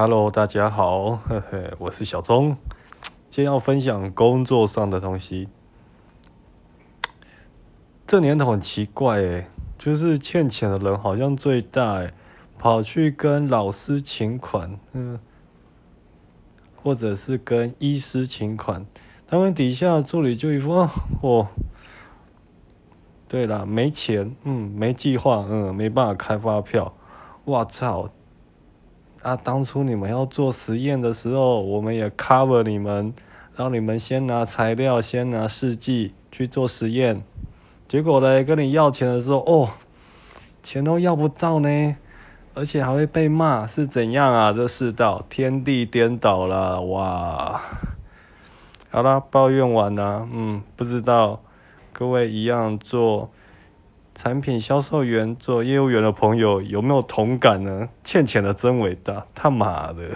Hello，大家好，呵呵，我是小钟，今天要分享工作上的东西。这年头很奇怪诶，就是欠钱的人好像最大诶，跑去跟老师请款，嗯，或者是跟医师请款，他们底下助理就一副哦，对了，没钱，嗯，没计划，嗯，没办法开发票，我操！啊，当初你们要做实验的时候，我们也 cover 你们，让你们先拿材料，先拿试剂去做实验。结果呢，跟你要钱的时候，哦，钱都要不到呢，而且还会被骂，是怎样啊？这世道天地颠倒了，哇！好啦，抱怨完了，嗯，不知道各位一样做。产品销售员做业务员的朋友有没有同感呢？欠钱的真伟大，他妈的！